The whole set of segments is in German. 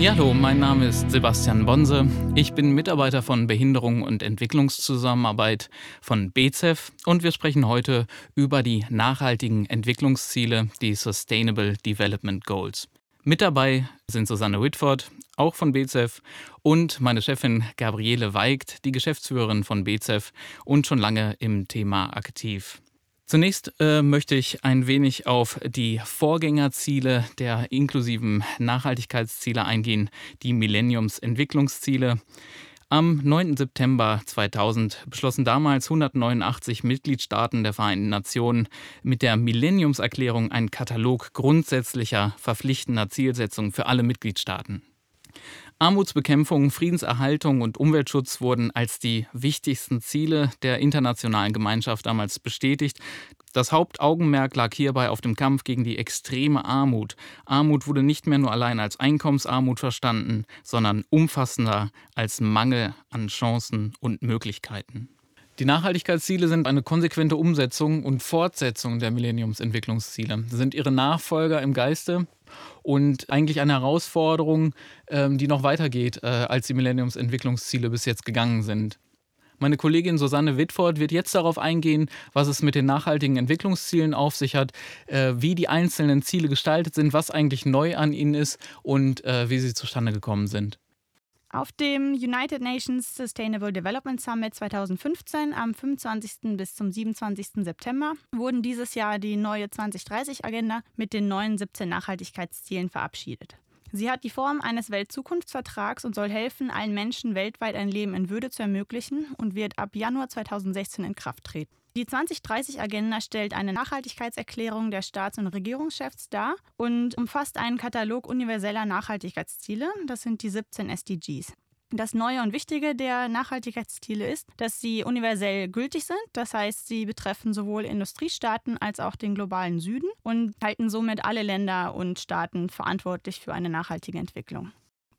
Ja, hallo, mein Name ist Sebastian Bonse. Ich bin Mitarbeiter von Behinderung und Entwicklungszusammenarbeit von BZEF und wir sprechen heute über die nachhaltigen Entwicklungsziele, die Sustainable Development Goals. Mit dabei sind Susanne Whitford, auch von BZEF, und meine Chefin Gabriele Weigt, die Geschäftsführerin von BZEF und schon lange im Thema aktiv. Zunächst äh, möchte ich ein wenig auf die Vorgängerziele der inklusiven Nachhaltigkeitsziele eingehen, die Millenniumsentwicklungsziele. Am 9. September 2000 beschlossen damals 189 Mitgliedstaaten der Vereinten Nationen mit der Millenniumserklärung einen Katalog grundsätzlicher verpflichtender Zielsetzungen für alle Mitgliedstaaten. Armutsbekämpfung, Friedenserhaltung und Umweltschutz wurden als die wichtigsten Ziele der internationalen Gemeinschaft damals bestätigt. Das Hauptaugenmerk lag hierbei auf dem Kampf gegen die extreme Armut. Armut wurde nicht mehr nur allein als Einkommensarmut verstanden, sondern umfassender als Mangel an Chancen und Möglichkeiten. Die Nachhaltigkeitsziele sind eine konsequente Umsetzung und Fortsetzung der Millenniumsentwicklungsziele. Sind ihre Nachfolger im Geiste und eigentlich eine Herausforderung, ähm, die noch weitergeht, äh, als die Millenniumsentwicklungsziele bis jetzt gegangen sind. Meine Kollegin Susanne Whitford wird jetzt darauf eingehen, was es mit den nachhaltigen Entwicklungszielen auf sich hat, äh, wie die einzelnen Ziele gestaltet sind, was eigentlich neu an ihnen ist und äh, wie sie zustande gekommen sind. Auf dem United Nations Sustainable Development Summit 2015 am 25. bis zum 27. September wurden dieses Jahr die neue 2030-Agenda mit den neuen 17 Nachhaltigkeitszielen verabschiedet. Sie hat die Form eines Weltzukunftsvertrags und soll helfen, allen Menschen weltweit ein Leben in Würde zu ermöglichen und wird ab Januar 2016 in Kraft treten. Die 2030-Agenda stellt eine Nachhaltigkeitserklärung der Staats- und Regierungschefs dar und umfasst einen Katalog universeller Nachhaltigkeitsziele. Das sind die 17 SDGs. Das Neue und Wichtige der Nachhaltigkeitsziele ist, dass sie universell gültig sind. Das heißt, sie betreffen sowohl Industriestaaten als auch den globalen Süden und halten somit alle Länder und Staaten verantwortlich für eine nachhaltige Entwicklung.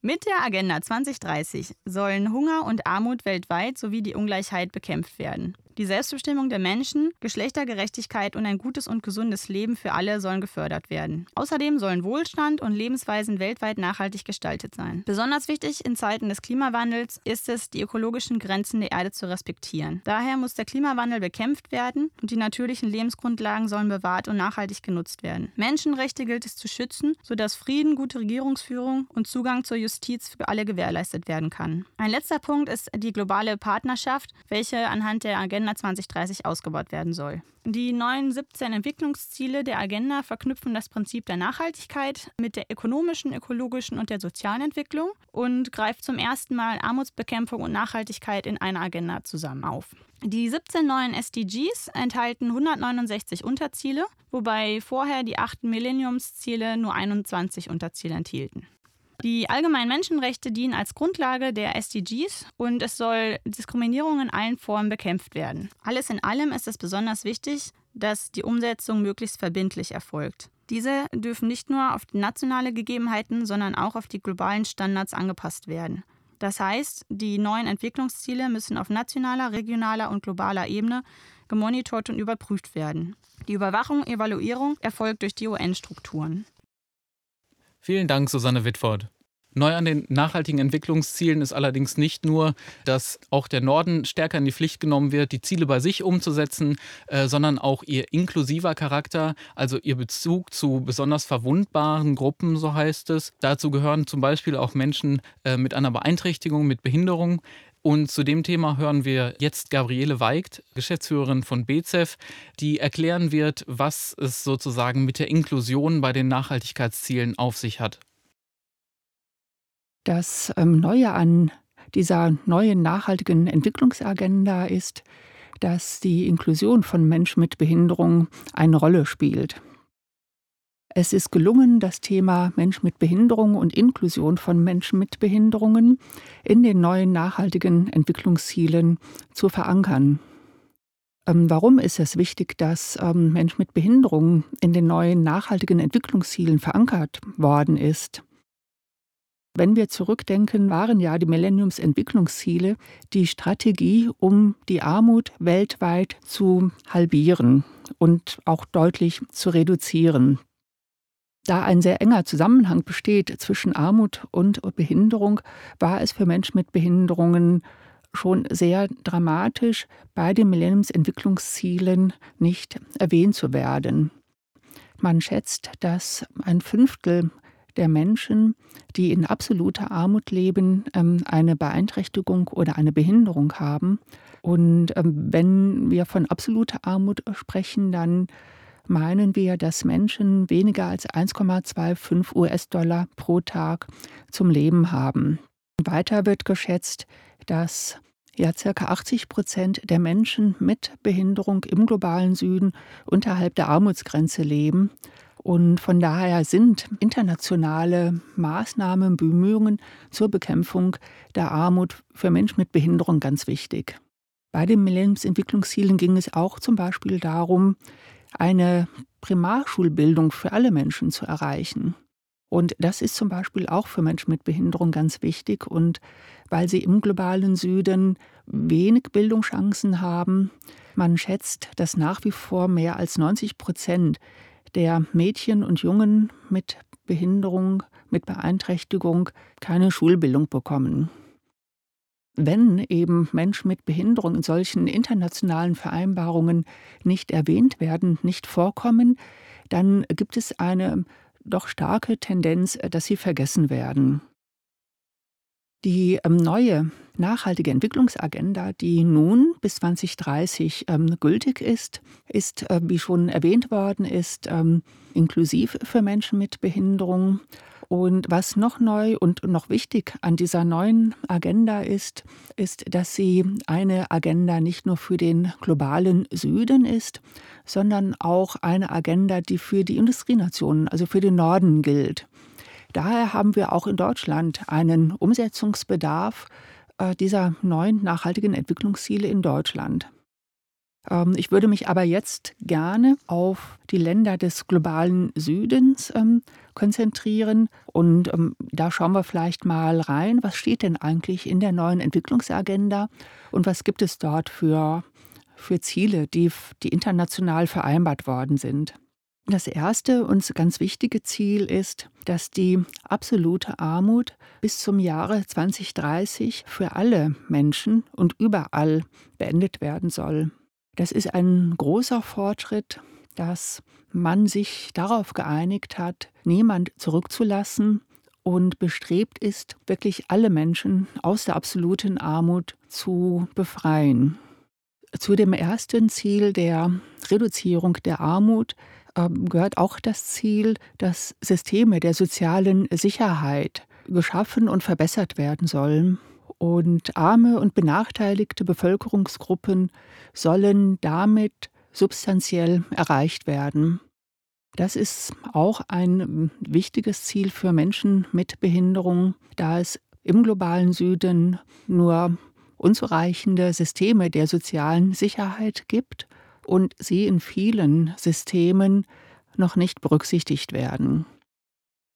Mit der Agenda 2030 sollen Hunger und Armut weltweit sowie die Ungleichheit bekämpft werden. Die Selbstbestimmung der Menschen, Geschlechtergerechtigkeit und ein gutes und gesundes Leben für alle sollen gefördert werden. Außerdem sollen Wohlstand und Lebensweisen weltweit nachhaltig gestaltet sein. Besonders wichtig in Zeiten des Klimawandels ist es, die ökologischen Grenzen der Erde zu respektieren. Daher muss der Klimawandel bekämpft werden und die natürlichen Lebensgrundlagen sollen bewahrt und nachhaltig genutzt werden. Menschenrechte gilt es zu schützen, sodass Frieden, gute Regierungsführung und Zugang zur Justiz für alle gewährleistet werden kann. Ein letzter Punkt ist die globale Partnerschaft, welche anhand der Agenda Agenda 2030 ausgebaut werden soll. Die neuen 17 Entwicklungsziele der Agenda verknüpfen das Prinzip der Nachhaltigkeit mit der ökonomischen, ökologischen und der sozialen Entwicklung und greift zum ersten Mal Armutsbekämpfung und Nachhaltigkeit in einer Agenda zusammen auf. Die 17 neuen SDGs enthalten 169 Unterziele, wobei vorher die acht Millenniumsziele nur 21 Unterziele enthielten. Die allgemeinen Menschenrechte dienen als Grundlage der SDGs und es soll Diskriminierung in allen Formen bekämpft werden. Alles in allem ist es besonders wichtig, dass die Umsetzung möglichst verbindlich erfolgt. Diese dürfen nicht nur auf nationale Gegebenheiten, sondern auch auf die globalen Standards angepasst werden. Das heißt, die neuen Entwicklungsziele müssen auf nationaler, regionaler und globaler Ebene gemonitort und überprüft werden. Die Überwachung, Evaluierung erfolgt durch die UN-Strukturen. Vielen Dank, Susanne Whitford. Neu an den nachhaltigen Entwicklungszielen ist allerdings nicht nur, dass auch der Norden stärker in die Pflicht genommen wird, die Ziele bei sich umzusetzen, äh, sondern auch ihr inklusiver Charakter, also ihr Bezug zu besonders verwundbaren Gruppen, so heißt es. Dazu gehören zum Beispiel auch Menschen äh, mit einer Beeinträchtigung, mit Behinderung. Und zu dem Thema hören wir jetzt Gabriele Weigt, Geschäftsführerin von BZEF, die erklären wird, was es sozusagen mit der Inklusion bei den Nachhaltigkeitszielen auf sich hat. Das ähm, Neue an dieser neuen nachhaltigen Entwicklungsagenda ist, dass die Inklusion von Menschen mit Behinderung eine Rolle spielt. Es ist gelungen, das Thema Mensch mit Behinderung und Inklusion von Menschen mit Behinderungen in den neuen nachhaltigen Entwicklungszielen zu verankern. Ähm, warum ist es wichtig, dass ähm, Mensch mit Behinderung in den neuen nachhaltigen Entwicklungszielen verankert worden ist? Wenn wir zurückdenken, waren ja die Millenniumsentwicklungsziele die Strategie, um die Armut weltweit zu halbieren und auch deutlich zu reduzieren. Da ein sehr enger Zusammenhang besteht zwischen Armut und Behinderung, war es für Menschen mit Behinderungen schon sehr dramatisch, bei den Millenniumsentwicklungszielen nicht erwähnt zu werden. Man schätzt, dass ein Fünftel der Menschen, die in absoluter Armut leben, ähm, eine Beeinträchtigung oder eine Behinderung haben. Und ähm, wenn wir von absoluter Armut sprechen, dann meinen wir, dass Menschen weniger als 1,25 US-Dollar pro Tag zum Leben haben. Weiter wird geschätzt, dass ja circa 80 Prozent der Menschen mit Behinderung im globalen Süden unterhalb der Armutsgrenze leben. Und von daher sind internationale Maßnahmen, Bemühungen zur Bekämpfung der Armut für Menschen mit Behinderung ganz wichtig. Bei den Millenniumsentwicklungszielen ging es auch zum Beispiel darum, eine Primarschulbildung für alle Menschen zu erreichen. Und das ist zum Beispiel auch für Menschen mit Behinderung ganz wichtig. Und weil sie im globalen Süden wenig Bildungschancen haben, man schätzt, dass nach wie vor mehr als 90 Prozent der Mädchen und Jungen mit Behinderung, mit Beeinträchtigung keine Schulbildung bekommen wenn eben Menschen mit Behinderung in solchen internationalen Vereinbarungen nicht erwähnt werden, nicht vorkommen, dann gibt es eine doch starke Tendenz, dass sie vergessen werden. Die ähm, neue nachhaltige Entwicklungsagenda, die nun bis 2030 ähm, gültig ist, ist, äh, wie schon erwähnt worden ist, ähm, inklusiv für Menschen mit Behinderung und was noch neu und noch wichtig an dieser neuen Agenda ist, ist, dass sie eine Agenda nicht nur für den globalen Süden ist, sondern auch eine Agenda, die für die Industrienationen, also für den Norden gilt. Daher haben wir auch in Deutschland einen Umsetzungsbedarf äh, dieser neuen nachhaltigen Entwicklungsziele in Deutschland. Ähm, ich würde mich aber jetzt gerne auf die Länder des globalen Südens ähm, konzentrieren. Und ähm, da schauen wir vielleicht mal rein, was steht denn eigentlich in der neuen Entwicklungsagenda und was gibt es dort für, für Ziele, die, die international vereinbart worden sind. Das erste und ganz wichtige Ziel ist, dass die absolute Armut bis zum Jahre 2030 für alle Menschen und überall beendet werden soll. Das ist ein großer Fortschritt, dass man sich darauf geeinigt hat, niemand zurückzulassen und bestrebt ist, wirklich alle Menschen aus der absoluten Armut zu befreien. Zu dem ersten Ziel der Reduzierung der Armut ähm, gehört auch das Ziel, dass Systeme der sozialen Sicherheit geschaffen und verbessert werden sollen. Und arme und benachteiligte Bevölkerungsgruppen sollen damit substanziell erreicht werden. Das ist auch ein wichtiges Ziel für Menschen mit Behinderung, da es im globalen Süden nur unzureichende Systeme der sozialen Sicherheit gibt und sie in vielen Systemen noch nicht berücksichtigt werden.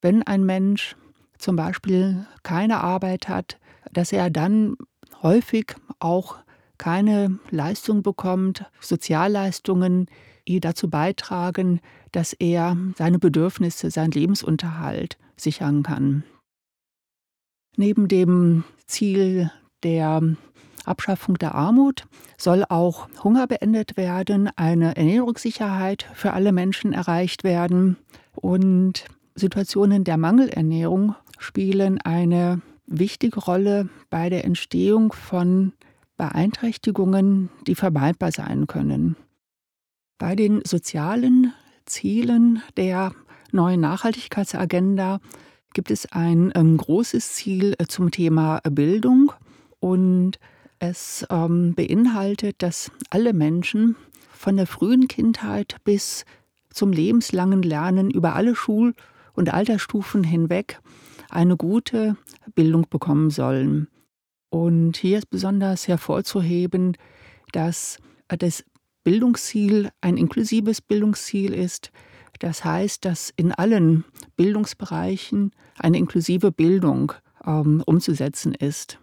Wenn ein Mensch zum Beispiel keine Arbeit hat, dass er dann häufig auch keine Leistung bekommt, Sozialleistungen, die dazu beitragen, dass er seine Bedürfnisse, seinen Lebensunterhalt sichern kann. Neben dem Ziel der Abschaffung der Armut soll auch Hunger beendet werden, eine Ernährungssicherheit für alle Menschen erreicht werden und Situationen der Mangelernährung spielen eine wichtige Rolle bei der Entstehung von Beeinträchtigungen, die vermeidbar sein können. Bei den sozialen Zielen der neuen Nachhaltigkeitsagenda gibt es ein ähm, großes Ziel äh, zum Thema Bildung und es ähm, beinhaltet, dass alle Menschen von der frühen Kindheit bis zum lebenslangen Lernen über alle Schul- und Altersstufen hinweg eine gute Bildung bekommen sollen. Und hier ist besonders hervorzuheben, dass das Bildungsziel ein inklusives Bildungsziel ist. Das heißt, dass in allen Bildungsbereichen eine inklusive Bildung ähm, umzusetzen ist.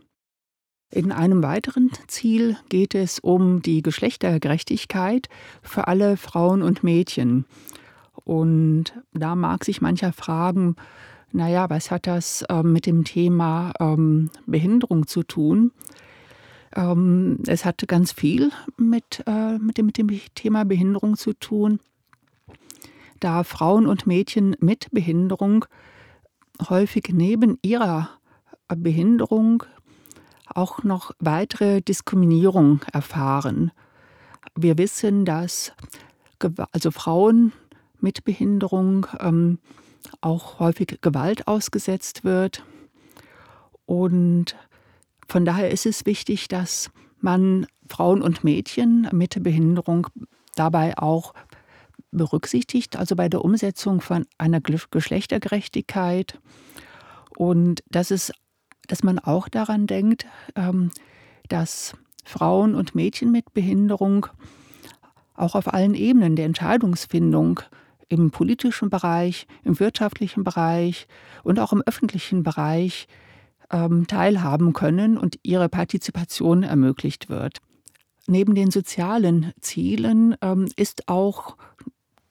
In einem weiteren Ziel geht es um die Geschlechtergerechtigkeit für alle Frauen und Mädchen. Und da mag sich mancher fragen, naja, was hat das ähm, mit dem Thema ähm, Behinderung zu tun? Ähm, es hat ganz viel mit, äh, mit, dem, mit dem Thema Behinderung zu tun, da Frauen und Mädchen mit Behinderung häufig neben ihrer Behinderung auch noch weitere Diskriminierung erfahren. Wir wissen, dass also Frauen mit Behinderung ähm, auch häufig Gewalt ausgesetzt wird. Und von daher ist es wichtig, dass man Frauen und Mädchen mit Behinderung dabei auch berücksichtigt, also bei der Umsetzung von einer Geschlechtergerechtigkeit. Und dass, es, dass man auch daran denkt, ähm, dass Frauen und Mädchen mit Behinderung auch auf allen Ebenen der Entscheidungsfindung im politischen Bereich, im wirtschaftlichen Bereich und auch im öffentlichen Bereich ähm, teilhaben können und ihre Partizipation ermöglicht wird. Neben den sozialen Zielen ähm, ist auch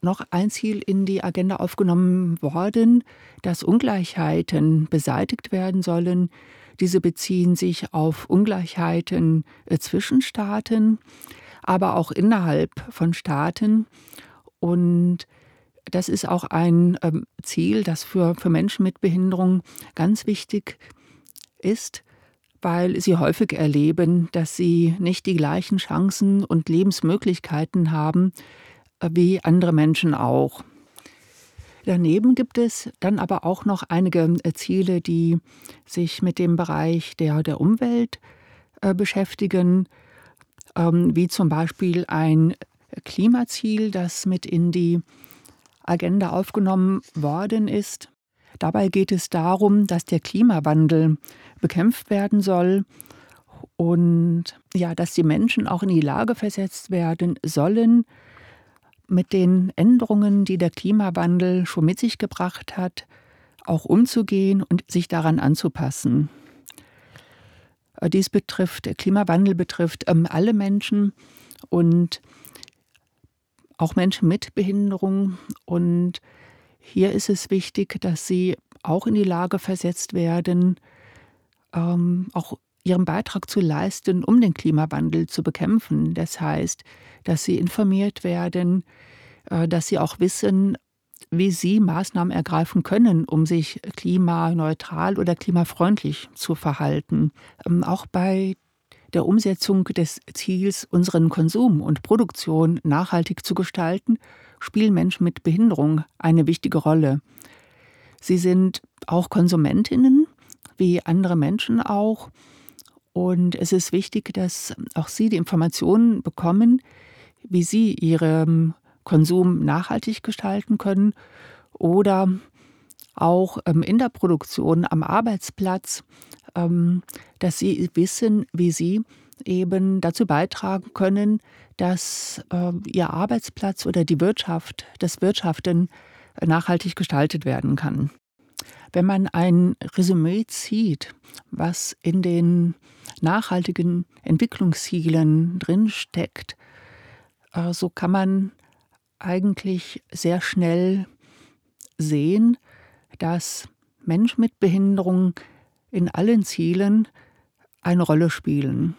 noch ein Ziel in die Agenda aufgenommen worden, dass Ungleichheiten beseitigt werden sollen. Diese beziehen sich auf Ungleichheiten äh, zwischen Staaten, aber auch innerhalb von Staaten. Und das ist auch ein ähm, Ziel, das für, für Menschen mit Behinderung ganz wichtig ist, weil sie häufig erleben, dass sie nicht die gleichen Chancen und Lebensmöglichkeiten haben äh, wie andere Menschen auch. Daneben gibt es dann aber auch noch einige äh, Ziele, die sich mit dem Bereich der, der Umwelt äh, beschäftigen, ähm, wie zum Beispiel ein Klimaziel, das mit in die Agenda aufgenommen worden ist. Dabei geht es darum, dass der Klimawandel bekämpft werden soll und ja, dass die Menschen auch in die Lage versetzt werden sollen, mit den Änderungen, die der Klimawandel schon mit sich gebracht hat, auch umzugehen und sich daran anzupassen. Dies betrifft, der Klimawandel betrifft ähm, alle Menschen und auch Menschen mit Behinderung. Und hier ist es wichtig, dass sie auch in die Lage versetzt werden, ähm, auch ihren Beitrag zu leisten, um den Klimawandel zu bekämpfen. Das heißt, dass sie informiert werden, äh, dass sie auch wissen, wie sie Maßnahmen ergreifen können, um sich klimaneutral oder klimafreundlich zu verhalten. Ähm, auch bei der Umsetzung des Ziels, unseren Konsum und Produktion nachhaltig zu gestalten, spielen Menschen mit Behinderung eine wichtige Rolle. Sie sind auch Konsumentinnen, wie andere Menschen auch. Und es ist wichtig, dass auch sie die Informationen bekommen, wie sie ihren Konsum nachhaltig gestalten können oder auch ähm, in der Produktion am Arbeitsplatz ähm, dass sie wissen, wie sie eben dazu beitragen können, dass äh, ihr Arbeitsplatz oder die Wirtschaft, das Wirtschaften nachhaltig gestaltet werden kann. Wenn man ein Resümee zieht, was in den nachhaltigen Entwicklungszielen drinsteckt, äh, so kann man eigentlich sehr schnell sehen, dass Menschen mit Behinderung in allen Zielen eine Rolle spielen.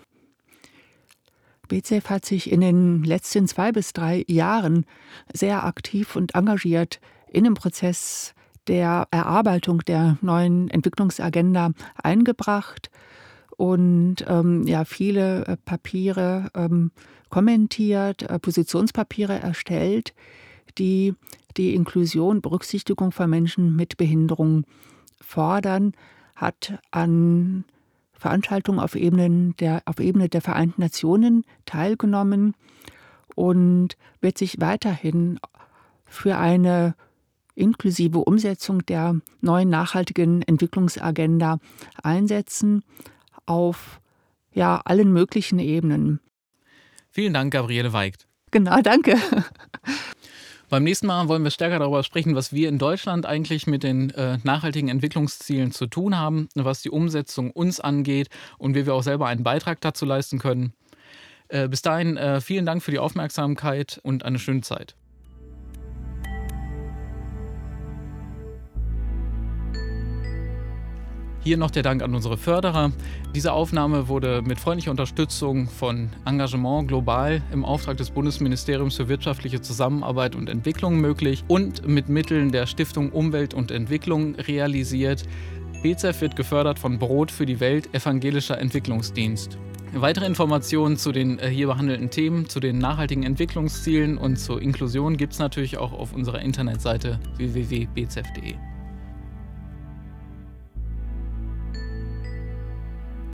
BCF hat sich in den letzten zwei bis drei Jahren sehr aktiv und engagiert in dem Prozess der Erarbeitung der neuen Entwicklungsagenda eingebracht und ähm, ja viele äh, Papiere ähm, kommentiert, äh, Positionspapiere erstellt, die die Inklusion, Berücksichtigung von Menschen mit Behinderung fordern, hat an Veranstaltungen auf, Ebenen der, auf Ebene der Vereinten Nationen teilgenommen und wird sich weiterhin für eine inklusive Umsetzung der neuen nachhaltigen Entwicklungsagenda einsetzen auf ja, allen möglichen Ebenen. Vielen Dank, Gabriele Weigt. Genau, danke. Beim nächsten Mal wollen wir stärker darüber sprechen, was wir in Deutschland eigentlich mit den äh, nachhaltigen Entwicklungszielen zu tun haben, was die Umsetzung uns angeht und wie wir auch selber einen Beitrag dazu leisten können. Äh, bis dahin äh, vielen Dank für die Aufmerksamkeit und eine schöne Zeit. Hier noch der Dank an unsere Förderer. Diese Aufnahme wurde mit freundlicher Unterstützung von Engagement Global im Auftrag des Bundesministeriums für wirtschaftliche Zusammenarbeit und Entwicklung möglich und mit Mitteln der Stiftung Umwelt und Entwicklung realisiert. BZEF wird gefördert von Brot für die Welt Evangelischer Entwicklungsdienst. Weitere Informationen zu den äh, hier behandelten Themen, zu den nachhaltigen Entwicklungszielen und zur Inklusion gibt es natürlich auch auf unserer Internetseite www.bzef.de.